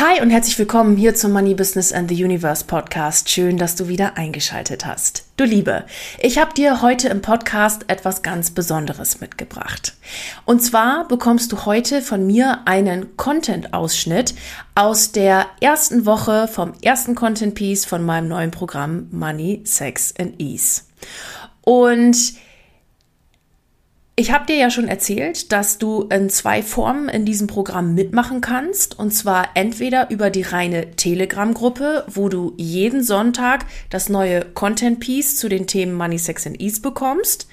Hi und herzlich willkommen hier zum Money Business and the Universe Podcast. Schön, dass du wieder eingeschaltet hast. Du Liebe, ich habe dir heute im Podcast etwas ganz Besonderes mitgebracht. Und zwar bekommst du heute von mir einen Content-Ausschnitt aus der ersten Woche vom ersten Content Piece von meinem neuen Programm Money, Sex and Ease. Und ich habe dir ja schon erzählt, dass du in zwei Formen in diesem Programm mitmachen kannst. Und zwar entweder über die reine Telegram-Gruppe, wo du jeden Sonntag das neue Content-Piece zu den Themen Money, Sex and Ease bekommst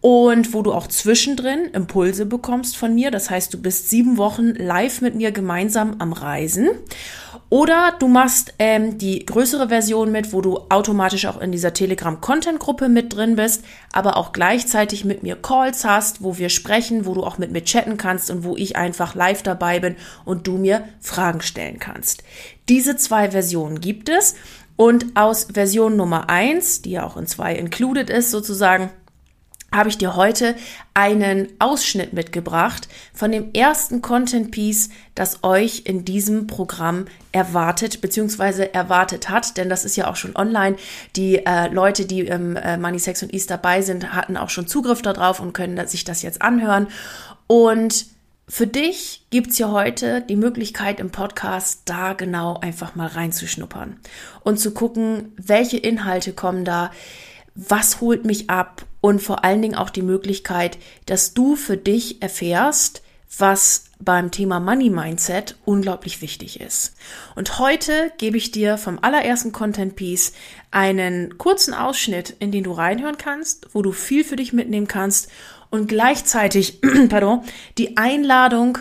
und wo du auch zwischendrin Impulse bekommst von mir. Das heißt, du bist sieben Wochen live mit mir gemeinsam am Reisen. Oder du machst ähm, die größere Version mit, wo du automatisch auch in dieser Telegram-Content-Gruppe mit drin bist, aber auch gleichzeitig mit mir Calls hast, wo wir sprechen, wo du auch mit mir chatten kannst und wo ich einfach live dabei bin und du mir Fragen stellen kannst. Diese zwei Versionen gibt es. Und aus Version Nummer eins, die ja auch in zwei included ist sozusagen, habe ich dir heute einen Ausschnitt mitgebracht von dem ersten Content Piece, das euch in diesem Programm erwartet bzw. erwartet hat, denn das ist ja auch schon online. Die äh, Leute, die im äh, Money Sex und East dabei sind, hatten auch schon Zugriff darauf und können sich das jetzt anhören. Und für dich gibt's ja heute die Möglichkeit im Podcast da genau einfach mal reinzuschnuppern und zu gucken, welche Inhalte kommen da, was holt mich ab und vor allen Dingen auch die Möglichkeit, dass du für dich erfährst, was beim Thema Money Mindset unglaublich wichtig ist. Und heute gebe ich dir vom allerersten Content Piece einen kurzen Ausschnitt, in den du reinhören kannst, wo du viel für dich mitnehmen kannst und gleichzeitig, pardon, die Einladung,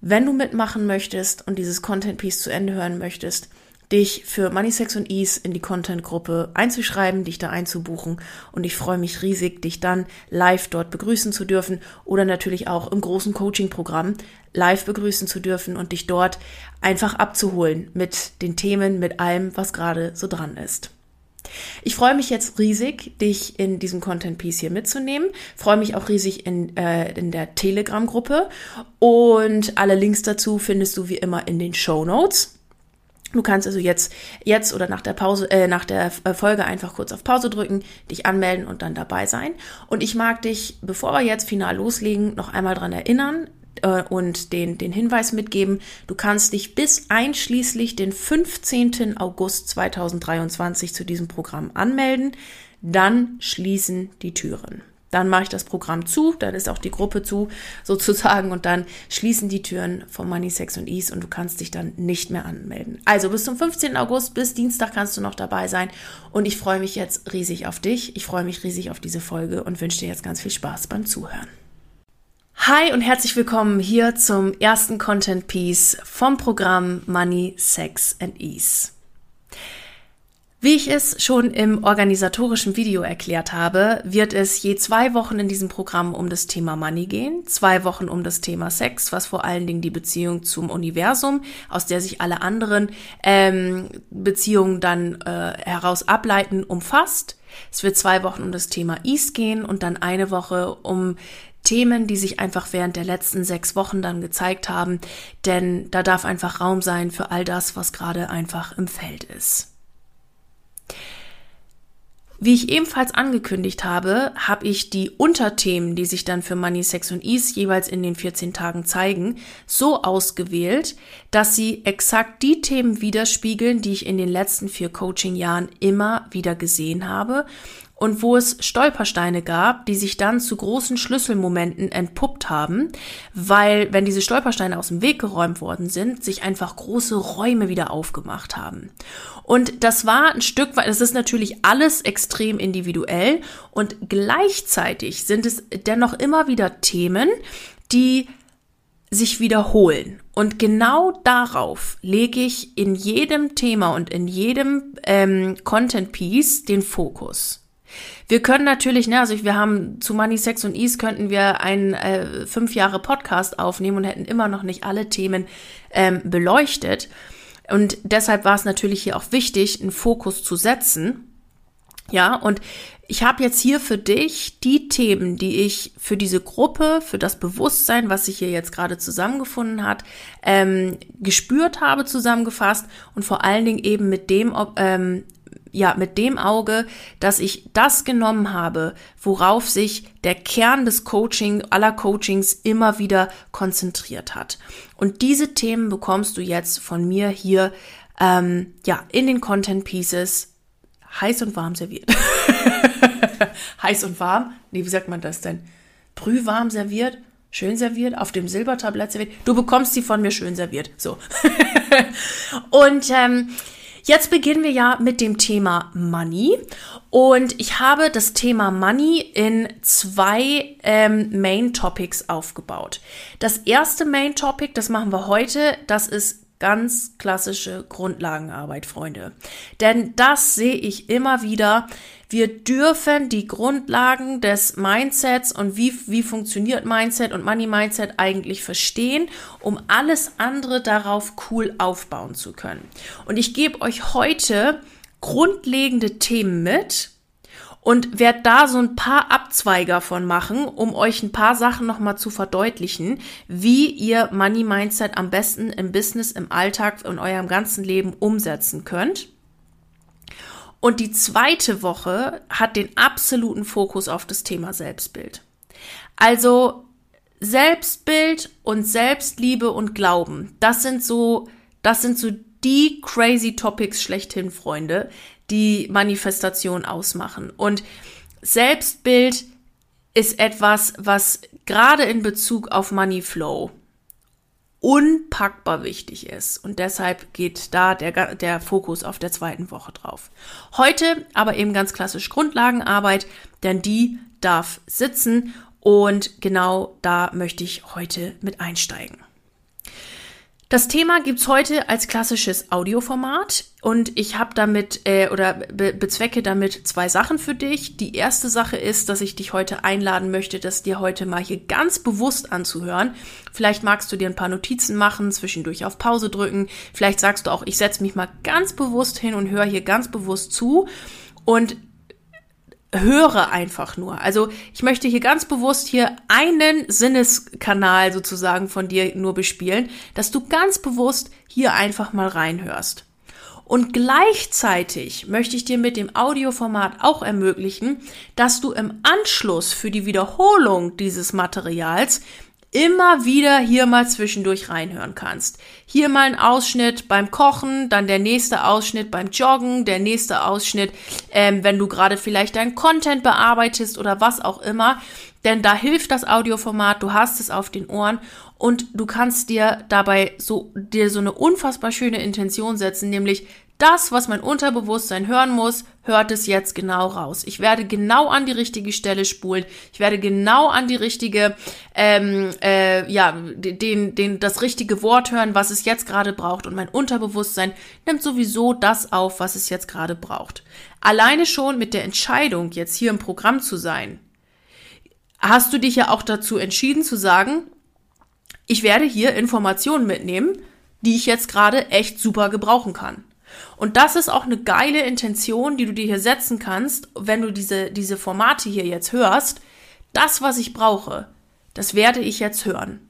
wenn du mitmachen möchtest und dieses Content Piece zu Ende hören möchtest, dich für Money, Sex und Ease in die Content-Gruppe einzuschreiben, dich da einzubuchen. Und ich freue mich riesig, dich dann live dort begrüßen zu dürfen oder natürlich auch im großen Coaching-Programm live begrüßen zu dürfen und dich dort einfach abzuholen mit den Themen, mit allem, was gerade so dran ist. Ich freue mich jetzt riesig, dich in diesem Content Piece hier mitzunehmen. Freue mich auch riesig in, äh, in der Telegram-Gruppe. Und alle Links dazu findest du wie immer in den Show Notes. Du kannst also jetzt, jetzt oder nach der Pause, äh, nach der äh, Folge einfach kurz auf Pause drücken, dich anmelden und dann dabei sein. Und ich mag dich, bevor wir jetzt final loslegen, noch einmal dran erinnern äh, und den, den Hinweis mitgeben. Du kannst dich bis einschließlich den 15. August 2023 zu diesem Programm anmelden. Dann schließen die Türen. Dann mache ich das Programm zu, dann ist auch die Gruppe zu, sozusagen, und dann schließen die Türen von Money, Sex und Ease und du kannst dich dann nicht mehr anmelden. Also bis zum 15. August, bis Dienstag kannst du noch dabei sein und ich freue mich jetzt riesig auf dich. Ich freue mich riesig auf diese Folge und wünsche dir jetzt ganz viel Spaß beim Zuhören. Hi und herzlich willkommen hier zum ersten Content Piece vom Programm Money, Sex and Ease. Wie ich es schon im organisatorischen Video erklärt habe, wird es je zwei Wochen in diesem Programm um das Thema Money gehen, zwei Wochen um das Thema Sex, was vor allen Dingen die Beziehung zum Universum, aus der sich alle anderen ähm, Beziehungen dann äh, heraus ableiten, umfasst. Es wird zwei Wochen um das Thema East gehen und dann eine Woche um Themen, die sich einfach während der letzten sechs Wochen dann gezeigt haben, denn da darf einfach Raum sein für all das, was gerade einfach im Feld ist. Wie ich ebenfalls angekündigt habe, habe ich die Unterthemen, die sich dann für Money, Sex und Ease jeweils in den 14 Tagen zeigen, so ausgewählt, dass sie exakt die Themen widerspiegeln, die ich in den letzten vier Coaching-Jahren immer wieder gesehen habe und wo es Stolpersteine gab, die sich dann zu großen Schlüsselmomenten entpuppt haben, weil, wenn diese Stolpersteine aus dem Weg geräumt worden sind, sich einfach große Räume wieder aufgemacht haben. Und das war ein Stück weit, es ist natürlich alles extrem individuell und gleichzeitig sind es dennoch immer wieder Themen, die sich wiederholen. Und genau darauf lege ich in jedem Thema und in jedem ähm, Content Piece den Fokus. Wir können natürlich, ne, also wir haben zu Money, Sex und Ease könnten wir einen äh, fünf Jahre Podcast aufnehmen und hätten immer noch nicht alle Themen ähm, beleuchtet. Und deshalb war es natürlich hier auch wichtig, einen Fokus zu setzen. Ja, und ich habe jetzt hier für dich die Themen, die ich für diese Gruppe, für das Bewusstsein, was sich hier jetzt gerade zusammengefunden hat, ähm, gespürt habe, zusammengefasst und vor allen Dingen eben mit dem, ähm, ja, mit dem Auge, dass ich das genommen habe, worauf sich der Kern des Coaching, aller Coachings immer wieder konzentriert hat. Und diese Themen bekommst du jetzt von mir hier, ähm, ja, in den Content Pieces heiß und warm serviert. heiß und warm? Nee, wie sagt man das denn? Brühwarm serviert? Schön serviert, auf dem Silbertablett serviert. Du bekommst sie von mir schön serviert. So. und ähm, jetzt beginnen wir ja mit dem Thema Money. Und ich habe das Thema Money in zwei ähm, Main Topics aufgebaut. Das erste Main Topic, das machen wir heute, das ist Ganz klassische Grundlagenarbeit, Freunde. Denn das sehe ich immer wieder. Wir dürfen die Grundlagen des Mindsets und wie, wie funktioniert Mindset und Money Mindset eigentlich verstehen, um alles andere darauf cool aufbauen zu können. Und ich gebe euch heute grundlegende Themen mit, und werde da so ein paar Abzweiger von machen, um euch ein paar Sachen nochmal zu verdeutlichen, wie ihr Money Mindset am besten im Business, im Alltag, in eurem ganzen Leben umsetzen könnt. Und die zweite Woche hat den absoluten Fokus auf das Thema Selbstbild. Also Selbstbild und Selbstliebe und Glauben, das sind so, das sind so die crazy Topics schlechthin, Freunde, die Manifestation ausmachen. Und Selbstbild ist etwas, was gerade in Bezug auf Money Flow unpackbar wichtig ist. Und deshalb geht da der, der Fokus auf der zweiten Woche drauf. Heute aber eben ganz klassisch Grundlagenarbeit, denn die darf sitzen und genau da möchte ich heute mit einsteigen. Das Thema gibt's heute als klassisches Audioformat und ich habe damit äh, oder be bezwecke damit zwei Sachen für dich. Die erste Sache ist, dass ich dich heute einladen möchte, das dir heute mal hier ganz bewusst anzuhören. Vielleicht magst du dir ein paar Notizen machen, zwischendurch auf Pause drücken. Vielleicht sagst du auch, ich setze mich mal ganz bewusst hin und höre hier ganz bewusst zu. Und höre einfach nur. Also ich möchte hier ganz bewusst hier einen Sinneskanal sozusagen von dir nur bespielen, dass du ganz bewusst hier einfach mal reinhörst. Und gleichzeitig möchte ich dir mit dem Audioformat auch ermöglichen, dass du im Anschluss für die Wiederholung dieses Materials immer wieder hier mal zwischendurch reinhören kannst. Hier mal ein Ausschnitt beim Kochen, dann der nächste Ausschnitt beim Joggen, der nächste Ausschnitt, ähm, wenn du gerade vielleicht dein Content bearbeitest oder was auch immer. Denn da hilft das Audioformat, du hast es auf den Ohren und du kannst dir dabei so, dir so eine unfassbar schöne Intention setzen, nämlich das, was mein Unterbewusstsein hören muss, hört es jetzt genau raus. Ich werde genau an die richtige Stelle spulen. Ich werde genau an die richtige, ähm, äh, ja, den, den, das richtige Wort hören, was es jetzt gerade braucht. Und mein Unterbewusstsein nimmt sowieso das auf, was es jetzt gerade braucht. Alleine schon mit der Entscheidung, jetzt hier im Programm zu sein, hast du dich ja auch dazu entschieden zu sagen, ich werde hier Informationen mitnehmen, die ich jetzt gerade echt super gebrauchen kann. Und das ist auch eine geile Intention, die du dir hier setzen kannst, wenn du diese, diese Formate hier jetzt hörst. Das, was ich brauche, das werde ich jetzt hören.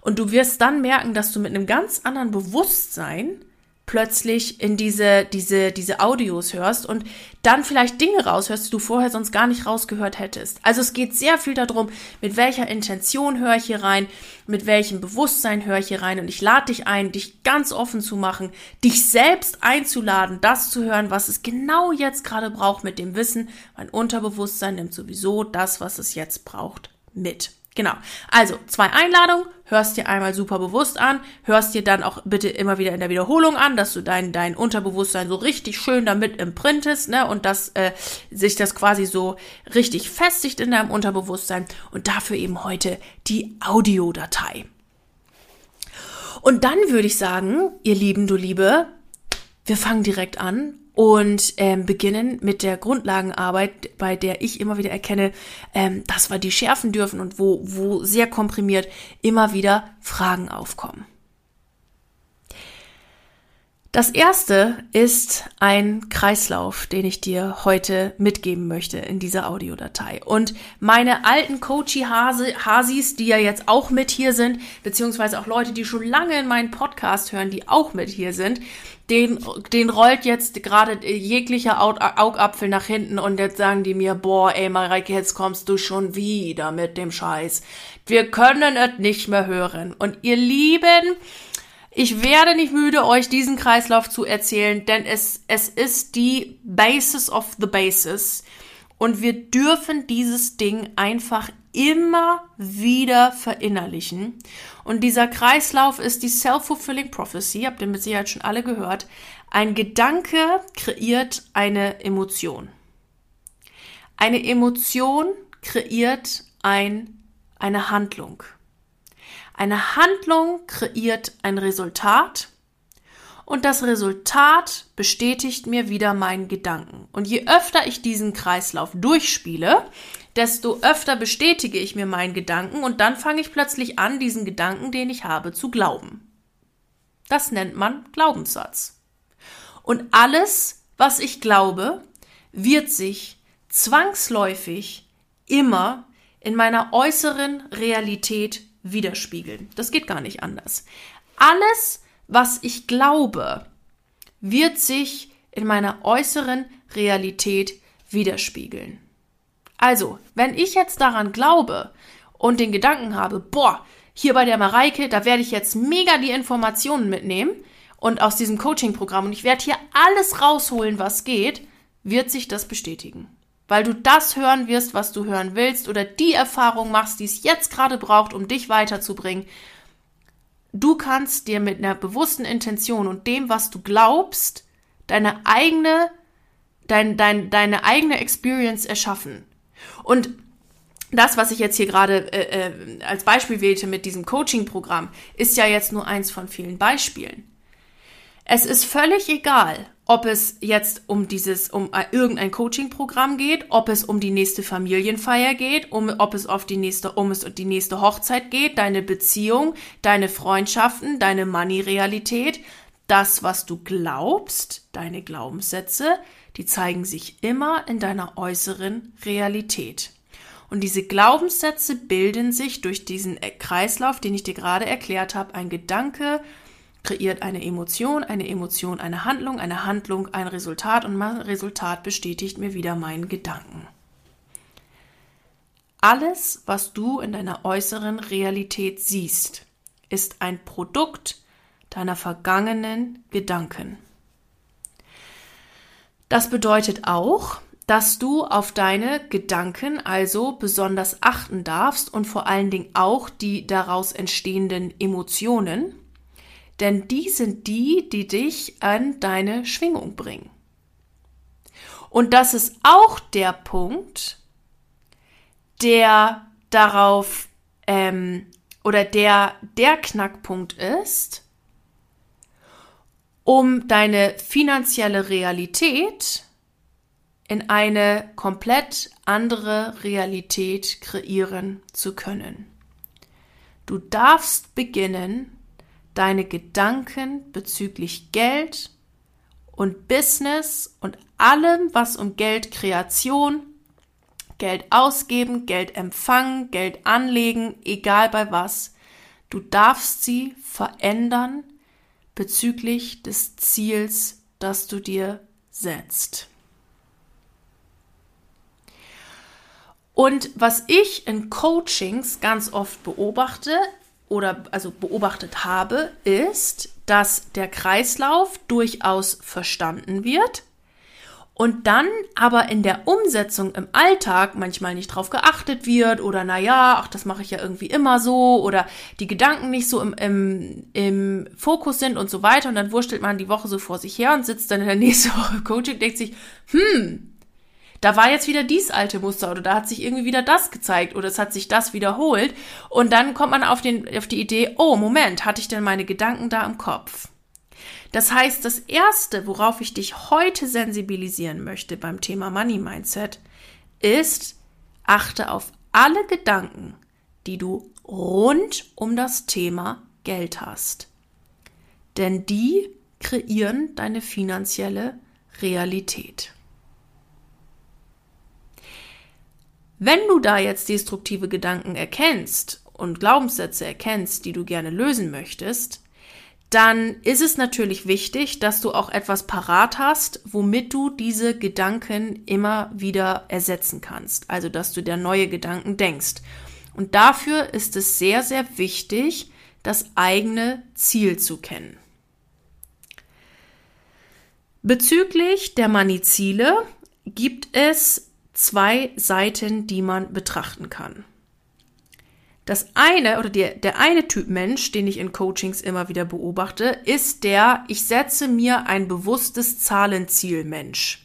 Und du wirst dann merken, dass du mit einem ganz anderen Bewusstsein plötzlich in diese, diese, diese Audios hörst und dann vielleicht Dinge raushörst, die du vorher sonst gar nicht rausgehört hättest. Also es geht sehr viel darum, mit welcher Intention höre ich hier rein, mit welchem Bewusstsein höre ich hier rein und ich lade dich ein, dich ganz offen zu machen, dich selbst einzuladen, das zu hören, was es genau jetzt gerade braucht mit dem Wissen. Mein Unterbewusstsein nimmt sowieso das, was es jetzt braucht, mit. Genau. Also zwei Einladungen, hörst dir einmal super bewusst an, hörst dir dann auch bitte immer wieder in der Wiederholung an, dass du dein, dein Unterbewusstsein so richtig schön damit imprintest, ne, und dass äh, sich das quasi so richtig festigt in deinem Unterbewusstsein und dafür eben heute die Audiodatei. Und dann würde ich sagen, ihr Lieben, du Liebe, wir fangen direkt an und ähm, beginnen mit der Grundlagenarbeit, bei der ich immer wieder erkenne, ähm, dass wir die schärfen dürfen und wo, wo sehr komprimiert immer wieder Fragen aufkommen. Das erste ist ein Kreislauf, den ich dir heute mitgeben möchte in dieser Audiodatei. Und meine alten Coachy-Hasis, die ja jetzt auch mit hier sind, beziehungsweise auch Leute, die schon lange in meinen Podcast hören, die auch mit hier sind, den, den rollt jetzt gerade jeglicher Augapfel nach hinten und jetzt sagen die mir, boah, ey, Mareike, jetzt kommst du schon wieder mit dem Scheiß. Wir können es nicht mehr hören. Und ihr Lieben, ich werde nicht müde, euch diesen Kreislauf zu erzählen, denn es, es ist die Basis of the Basis. Und wir dürfen dieses Ding einfach immer wieder verinnerlichen. Und dieser Kreislauf ist die Self-Fulfilling Prophecy, habt ihr mit Sicherheit schon alle gehört. Ein Gedanke kreiert eine Emotion. Eine Emotion kreiert ein, eine Handlung. Eine Handlung kreiert ein Resultat und das Resultat bestätigt mir wieder meinen Gedanken. Und je öfter ich diesen Kreislauf durchspiele, desto öfter bestätige ich mir meinen Gedanken und dann fange ich plötzlich an, diesen Gedanken, den ich habe, zu glauben. Das nennt man Glaubenssatz. Und alles, was ich glaube, wird sich zwangsläufig immer in meiner äußeren Realität widerspiegeln. Das geht gar nicht anders. Alles, was ich glaube, wird sich in meiner äußeren Realität widerspiegeln. Also, wenn ich jetzt daran glaube und den Gedanken habe, boah, hier bei der Mareike, da werde ich jetzt mega die Informationen mitnehmen und aus diesem Coaching-Programm und ich werde hier alles rausholen, was geht, wird sich das bestätigen. Weil du das hören wirst, was du hören willst oder die Erfahrung machst, die es jetzt gerade braucht, um dich weiterzubringen. Du kannst dir mit einer bewussten Intention und dem, was du glaubst, deine eigene, dein, dein, deine eigene Experience erschaffen. Und das, was ich jetzt hier gerade äh, äh, als Beispiel wählte mit diesem Coaching-Programm, ist ja jetzt nur eins von vielen Beispielen. Es ist völlig egal, ob es jetzt um dieses, um äh, irgendein Coaching-Programm geht, ob es um die nächste Familienfeier geht, um, ob es auf die nächste, um es die nächste Hochzeit geht, deine Beziehung, deine Freundschaften, deine Money-Realität. Das, was du glaubst, deine Glaubenssätze, die zeigen sich immer in deiner äußeren Realität. Und diese Glaubenssätze bilden sich durch diesen Kreislauf, den ich dir gerade erklärt habe. Ein Gedanke kreiert eine Emotion, eine Emotion eine Handlung, eine Handlung ein Resultat und mein Resultat bestätigt mir wieder meinen Gedanken. Alles, was du in deiner äußeren Realität siehst, ist ein Produkt deiner vergangenen Gedanken. Das bedeutet auch, dass du auf deine Gedanken also besonders achten darfst und vor allen Dingen auch die daraus entstehenden Emotionen, denn die sind die, die dich an deine Schwingung bringen. Und das ist auch der Punkt, der darauf ähm, oder der der Knackpunkt ist, um deine finanzielle Realität in eine komplett andere Realität kreieren zu können. Du darfst beginnen, deine Gedanken bezüglich Geld und Business und allem, was um Geldkreation, Geld ausgeben, Geld empfangen, Geld anlegen, egal bei was, du darfst sie verändern, bezüglich des Ziels, das du dir setzt. Und was ich in Coachings ganz oft beobachte oder also beobachtet habe, ist, dass der Kreislauf durchaus verstanden wird und dann aber in der Umsetzung im Alltag manchmal nicht drauf geachtet wird oder naja, ach, das mache ich ja irgendwie immer so oder die Gedanken nicht so im, im, im Fokus sind und so weiter. Und dann wurstelt man die Woche so vor sich her und sitzt dann in der nächsten Woche im Coaching und denkt sich, hm, da war jetzt wieder dies alte Muster oder da hat sich irgendwie wieder das gezeigt oder es hat sich das wiederholt und dann kommt man auf, den, auf die Idee, oh Moment, hatte ich denn meine Gedanken da im Kopf? Das heißt, das Erste, worauf ich dich heute sensibilisieren möchte beim Thema Money Mindset, ist, achte auf alle Gedanken, die du rund um das Thema Geld hast. Denn die kreieren deine finanzielle Realität. Wenn du da jetzt destruktive Gedanken erkennst und Glaubenssätze erkennst, die du gerne lösen möchtest, dann ist es natürlich wichtig, dass du auch etwas parat hast, womit du diese Gedanken immer wieder ersetzen kannst. Also, dass du dir neue Gedanken denkst. Und dafür ist es sehr, sehr wichtig, das eigene Ziel zu kennen. Bezüglich der Money-Ziele gibt es zwei Seiten, die man betrachten kann. Das eine oder der, der eine Typ Mensch, den ich in Coachings immer wieder beobachte, ist der, ich setze mir ein bewusstes Zahlenziel Mensch.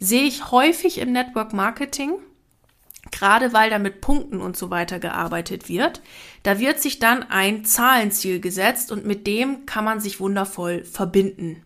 Sehe ich häufig im Network Marketing, gerade weil da mit Punkten und so weiter gearbeitet wird. Da wird sich dann ein Zahlenziel gesetzt und mit dem kann man sich wundervoll verbinden.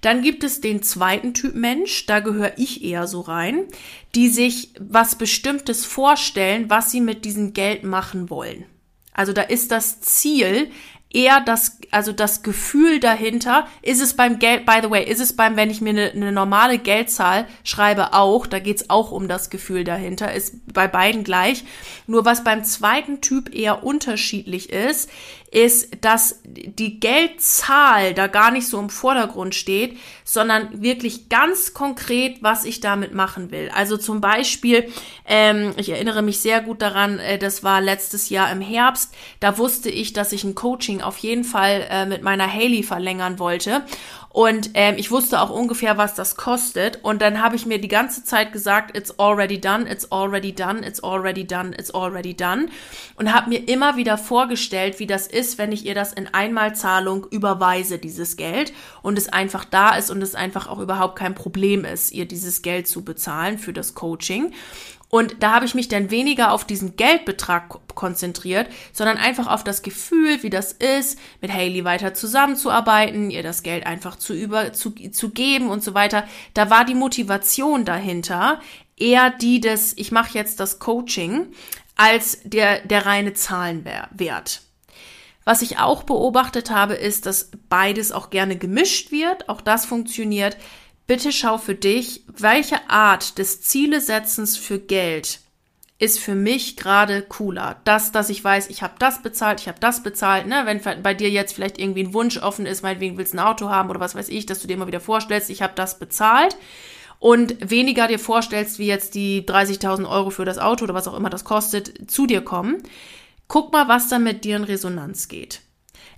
Dann gibt es den zweiten Typ Mensch, da gehöre ich eher so rein, die sich was Bestimmtes vorstellen, was sie mit diesem Geld machen wollen. Also da ist das Ziel eher das, also das Gefühl dahinter, ist es beim Geld, by the way, ist es beim, wenn ich mir eine, eine normale Geldzahl schreibe, auch, da geht's auch um das Gefühl dahinter, ist bei beiden gleich. Nur was beim zweiten Typ eher unterschiedlich ist, ist, dass die Geldzahl da gar nicht so im Vordergrund steht, sondern wirklich ganz konkret, was ich damit machen will. Also zum Beispiel, ähm, ich erinnere mich sehr gut daran, äh, das war letztes Jahr im Herbst, da wusste ich, dass ich ein Coaching auf jeden Fall äh, mit meiner Haley verlängern wollte. Und ähm, ich wusste auch ungefähr, was das kostet. Und dann habe ich mir die ganze Zeit gesagt, it's already done, it's already done, it's already done, it's already done. Und habe mir immer wieder vorgestellt, wie das ist, wenn ich ihr das in Einmalzahlung überweise, dieses Geld. Und es einfach da ist und es einfach auch überhaupt kein Problem ist, ihr dieses Geld zu bezahlen für das Coaching. Und da habe ich mich dann weniger auf diesen Geldbetrag konzentriert, sondern einfach auf das Gefühl, wie das ist, mit Haley weiter zusammenzuarbeiten, ihr das Geld einfach zu über zu, zu geben und so weiter. Da war die Motivation dahinter eher die des, ich mache jetzt das Coaching, als der, der reine Zahlenwert. Was ich auch beobachtet habe, ist, dass beides auch gerne gemischt wird. Auch das funktioniert. Bitte schau für dich, welche Art des Zielesetzens für Geld ist für mich gerade cooler. Das, dass ich weiß, ich habe das bezahlt, ich habe das bezahlt. Ne? Wenn bei dir jetzt vielleicht irgendwie ein Wunsch offen ist, meinetwegen willst du ein Auto haben oder was weiß ich, dass du dir immer wieder vorstellst, ich habe das bezahlt und weniger dir vorstellst, wie jetzt die 30.000 Euro für das Auto oder was auch immer das kostet, zu dir kommen. Guck mal, was da mit dir in Resonanz geht.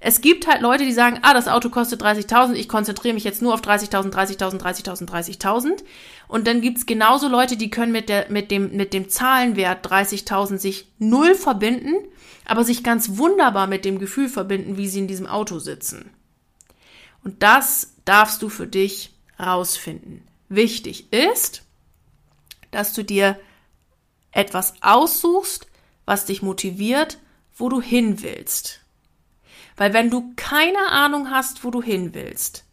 Es gibt halt Leute, die sagen, ah, das Auto kostet 30.000, ich konzentriere mich jetzt nur auf 30.000, 30.000, 30.000, 30.000. Und dann gibt's genauso Leute, die können mit, der, mit, dem, mit dem Zahlenwert 30.000 sich null verbinden, aber sich ganz wunderbar mit dem Gefühl verbinden, wie sie in diesem Auto sitzen. Und das darfst du für dich rausfinden. Wichtig ist, dass du dir etwas aussuchst, was dich motiviert, wo du hin willst. Weil wenn du keine Ahnung hast, wo du hin willst,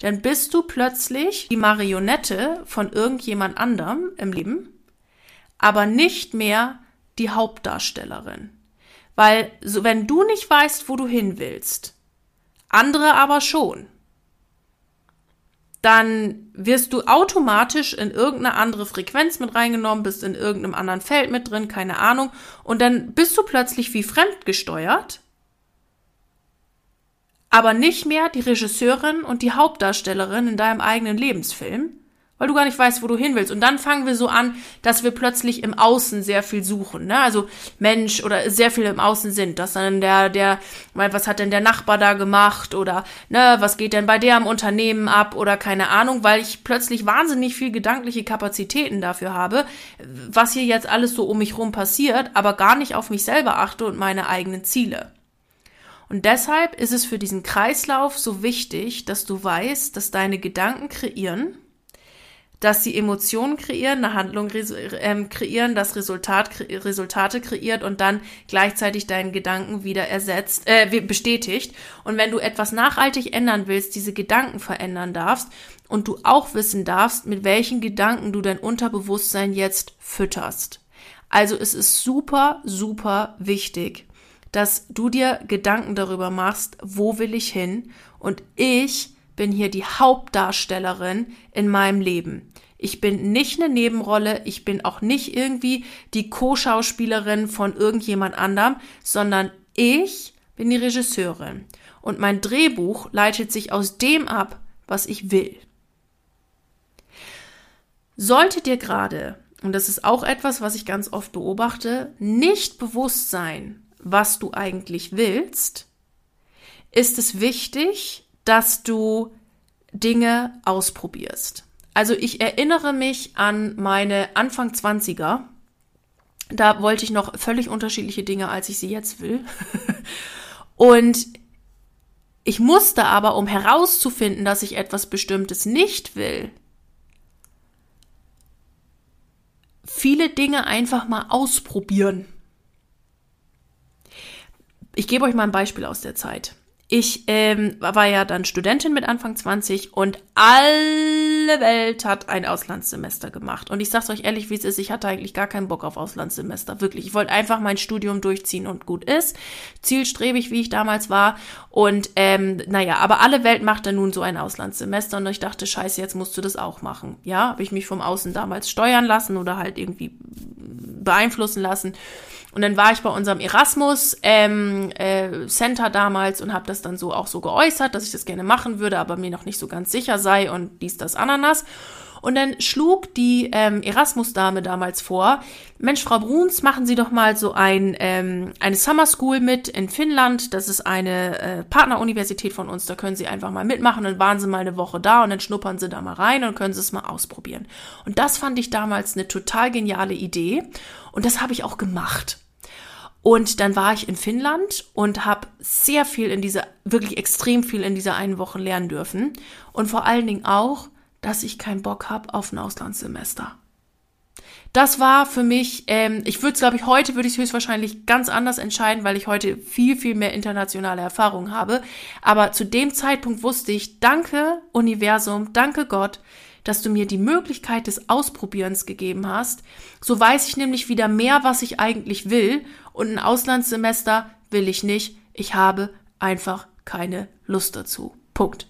dann bist du plötzlich die Marionette von irgendjemand anderem im Leben, aber nicht mehr die Hauptdarstellerin. Weil so, wenn du nicht weißt, wo du hin willst, andere aber schon, dann wirst du automatisch in irgendeine andere Frequenz mit reingenommen, bist in irgendeinem anderen Feld mit drin, keine Ahnung, und dann bist du plötzlich wie fremdgesteuert aber nicht mehr die Regisseurin und die Hauptdarstellerin in deinem eigenen Lebensfilm, weil du gar nicht weißt, wo du hin willst. Und dann fangen wir so an, dass wir plötzlich im Außen sehr viel suchen, ne? Also Mensch oder sehr viel im Außen sind, dass dann der, der, was hat denn der Nachbar da gemacht oder, ne, was geht denn bei der im Unternehmen ab oder keine Ahnung, weil ich plötzlich wahnsinnig viel gedankliche Kapazitäten dafür habe, was hier jetzt alles so um mich rum passiert, aber gar nicht auf mich selber achte und meine eigenen Ziele. Und deshalb ist es für diesen Kreislauf so wichtig, dass du weißt, dass deine Gedanken kreieren, dass sie Emotionen kreieren, eine Handlung ähm, kreieren, das Resultat kre Resultate kreiert und dann gleichzeitig deinen Gedanken wieder ersetzt, äh, bestätigt. Und wenn du etwas nachhaltig ändern willst, diese Gedanken verändern darfst und du auch wissen darfst, mit welchen Gedanken du dein Unterbewusstsein jetzt fütterst. Also es ist super, super wichtig, dass du dir Gedanken darüber machst, wo will ich hin und ich bin hier die Hauptdarstellerin in meinem Leben. Ich bin nicht eine Nebenrolle, ich bin auch nicht irgendwie die Co-Schauspielerin von irgendjemand anderem, sondern ich bin die Regisseurin. Und mein Drehbuch leitet sich aus dem ab, was ich will. Sollte dir gerade, und das ist auch etwas, was ich ganz oft beobachte, nicht bewusst sein, was du eigentlich willst, ist es wichtig, dass du Dinge ausprobierst. Also ich erinnere mich an meine Anfang 20er. Da wollte ich noch völlig unterschiedliche Dinge, als ich sie jetzt will. Und ich musste aber, um herauszufinden, dass ich etwas Bestimmtes nicht will, viele Dinge einfach mal ausprobieren. Ich gebe euch mal ein Beispiel aus der Zeit. Ich ähm, war ja dann Studentin mit Anfang 20 und alle Welt hat ein Auslandssemester gemacht. Und ich sag's euch ehrlich, wie es ist, ich hatte eigentlich gar keinen Bock auf Auslandssemester. Wirklich. Ich wollte einfach mein Studium durchziehen und gut ist. Zielstrebig, wie ich damals war. Und ähm, naja, aber alle Welt machte nun so ein Auslandssemester und ich dachte, scheiße, jetzt musst du das auch machen. Ja, habe ich mich vom Außen damals steuern lassen oder halt irgendwie beeinflussen lassen. Und dann war ich bei unserem Erasmus ähm, äh, Center damals und habe das dann so auch so geäußert, dass ich das gerne machen würde, aber mir noch nicht so ganz sicher sei und dies, das, Ananas. Und dann schlug die ähm, Erasmus-Dame damals vor, Mensch, Frau Bruns, machen Sie doch mal so ein, ähm, eine Summer School mit in Finnland. Das ist eine äh, Partneruniversität von uns, da können Sie einfach mal mitmachen. Dann waren Sie mal eine Woche da und dann schnuppern Sie da mal rein und können Sie es mal ausprobieren. Und das fand ich damals eine total geniale Idee und das habe ich auch gemacht. Und dann war ich in Finnland und habe sehr viel in dieser, wirklich extrem viel in dieser einen Woche lernen dürfen. Und vor allen Dingen auch, dass ich keinen Bock habe auf ein Auslandssemester. Das war für mich, ähm, ich würde es, glaube ich, heute würde ich höchstwahrscheinlich ganz anders entscheiden, weil ich heute viel, viel mehr internationale Erfahrung habe. Aber zu dem Zeitpunkt wusste ich, danke Universum, danke Gott, dass du mir die Möglichkeit des Ausprobierens gegeben hast. So weiß ich nämlich wieder mehr, was ich eigentlich will. Und ein Auslandssemester will ich nicht. Ich habe einfach keine Lust dazu. Punkt.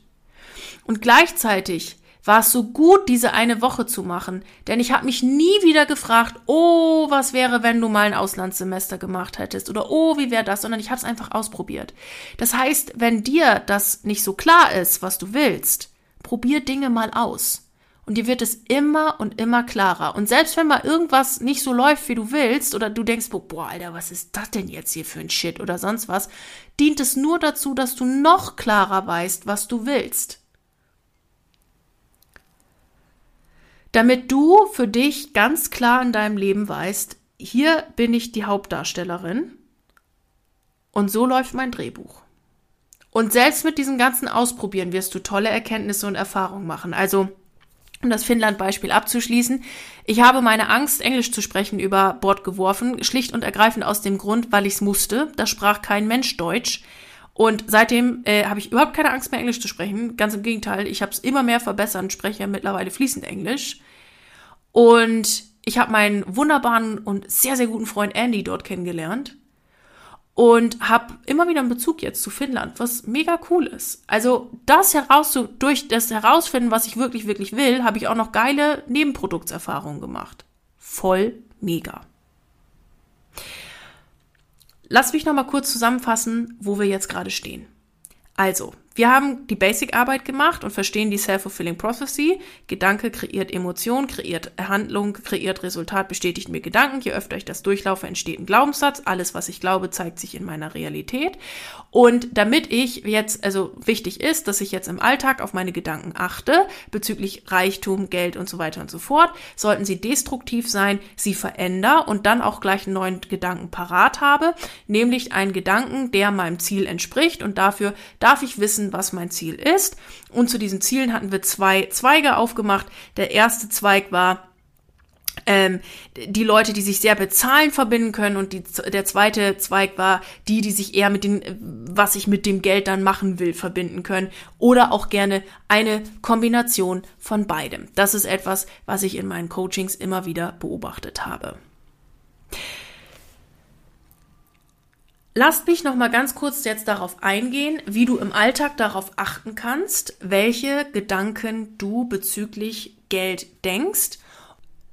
Und gleichzeitig war es so gut, diese eine Woche zu machen, denn ich habe mich nie wieder gefragt, oh, was wäre, wenn du mal ein Auslandssemester gemacht hättest oder oh, wie wäre das, sondern ich habe es einfach ausprobiert. Das heißt, wenn dir das nicht so klar ist, was du willst, probier Dinge mal aus. Und dir wird es immer und immer klarer. Und selbst wenn mal irgendwas nicht so läuft, wie du willst, oder du denkst, boah, Alter, was ist das denn jetzt hier für ein Shit oder sonst was, dient es nur dazu, dass du noch klarer weißt, was du willst. Damit du für dich ganz klar in deinem Leben weißt, hier bin ich die Hauptdarstellerin und so läuft mein Drehbuch. Und selbst mit diesem ganzen Ausprobieren wirst du tolle Erkenntnisse und Erfahrungen machen. Also, um das Finnland-Beispiel abzuschließen, ich habe meine Angst, Englisch zu sprechen, über Bord geworfen, schlicht und ergreifend aus dem Grund, weil ich es musste. Da sprach kein Mensch Deutsch. Und seitdem äh, habe ich überhaupt keine Angst mehr, Englisch zu sprechen. Ganz im Gegenteil, ich habe es immer mehr verbessert und spreche mittlerweile fließend Englisch. Und ich habe meinen wunderbaren und sehr, sehr guten Freund Andy dort kennengelernt und habe immer wieder einen Bezug jetzt zu Finnland, was mega cool ist. Also das heraus durch das herausfinden, was ich wirklich wirklich will, habe ich auch noch geile Nebenproduktserfahrungen gemacht. Voll mega. Lass mich noch mal kurz zusammenfassen, wo wir jetzt gerade stehen. Also, wir haben die Basic-Arbeit gemacht und verstehen die Self-Fulfilling Prophecy. Gedanke kreiert Emotion, kreiert Handlung, kreiert Resultat, bestätigt mir Gedanken. Je öfter ich das durchlaufe, entsteht ein Glaubenssatz. Alles, was ich glaube, zeigt sich in meiner Realität. Und damit ich jetzt, also wichtig ist, dass ich jetzt im Alltag auf meine Gedanken achte, bezüglich Reichtum, Geld und so weiter und so fort, sollten sie destruktiv sein, sie verändere und dann auch gleich einen neuen Gedanken parat habe, nämlich einen Gedanken, der meinem Ziel entspricht und dafür darf ich wissen, wissen, was mein Ziel ist. Und zu diesen Zielen hatten wir zwei Zweige aufgemacht. Der erste Zweig war, ähm, die Leute, die sich sehr bezahlen, verbinden können. Und die, der zweite Zweig war die, die sich eher mit dem, was ich mit dem Geld dann machen will, verbinden können. Oder auch gerne eine Kombination von beidem. Das ist etwas, was ich in meinen Coachings immer wieder beobachtet habe. Lasst mich noch mal ganz kurz jetzt darauf eingehen, wie du im Alltag darauf achten kannst, welche Gedanken du bezüglich Geld denkst.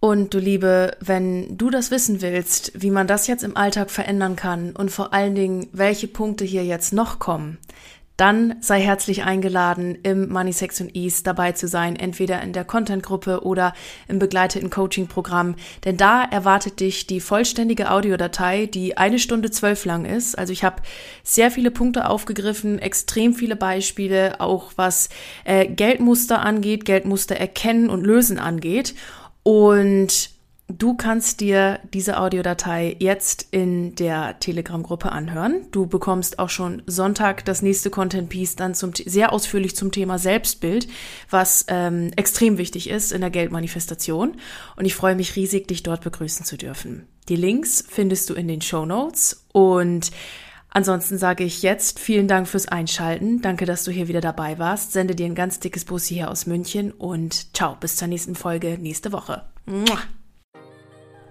Und du Liebe, wenn du das wissen willst, wie man das jetzt im Alltag verändern kann und vor allen Dingen, welche Punkte hier jetzt noch kommen, dann sei herzlich eingeladen, im Money Section East dabei zu sein, entweder in der Content-Gruppe oder im begleiteten Coaching-Programm. Denn da erwartet dich die vollständige Audiodatei, die eine Stunde zwölf lang ist. Also ich habe sehr viele Punkte aufgegriffen, extrem viele Beispiele, auch was äh, Geldmuster angeht, Geldmuster erkennen und lösen angeht. Und Du kannst dir diese Audiodatei jetzt in der Telegram-Gruppe anhören. Du bekommst auch schon Sonntag das nächste Content-Piece dann zum, sehr ausführlich zum Thema Selbstbild, was ähm, extrem wichtig ist in der Geldmanifestation. Und ich freue mich riesig, dich dort begrüßen zu dürfen. Die Links findest du in den Show Notes und Ansonsten sage ich jetzt vielen Dank fürs Einschalten. Danke, dass du hier wieder dabei warst. Sende dir ein ganz dickes Bussi hier aus München und ciao, bis zur nächsten Folge nächste Woche. Mua.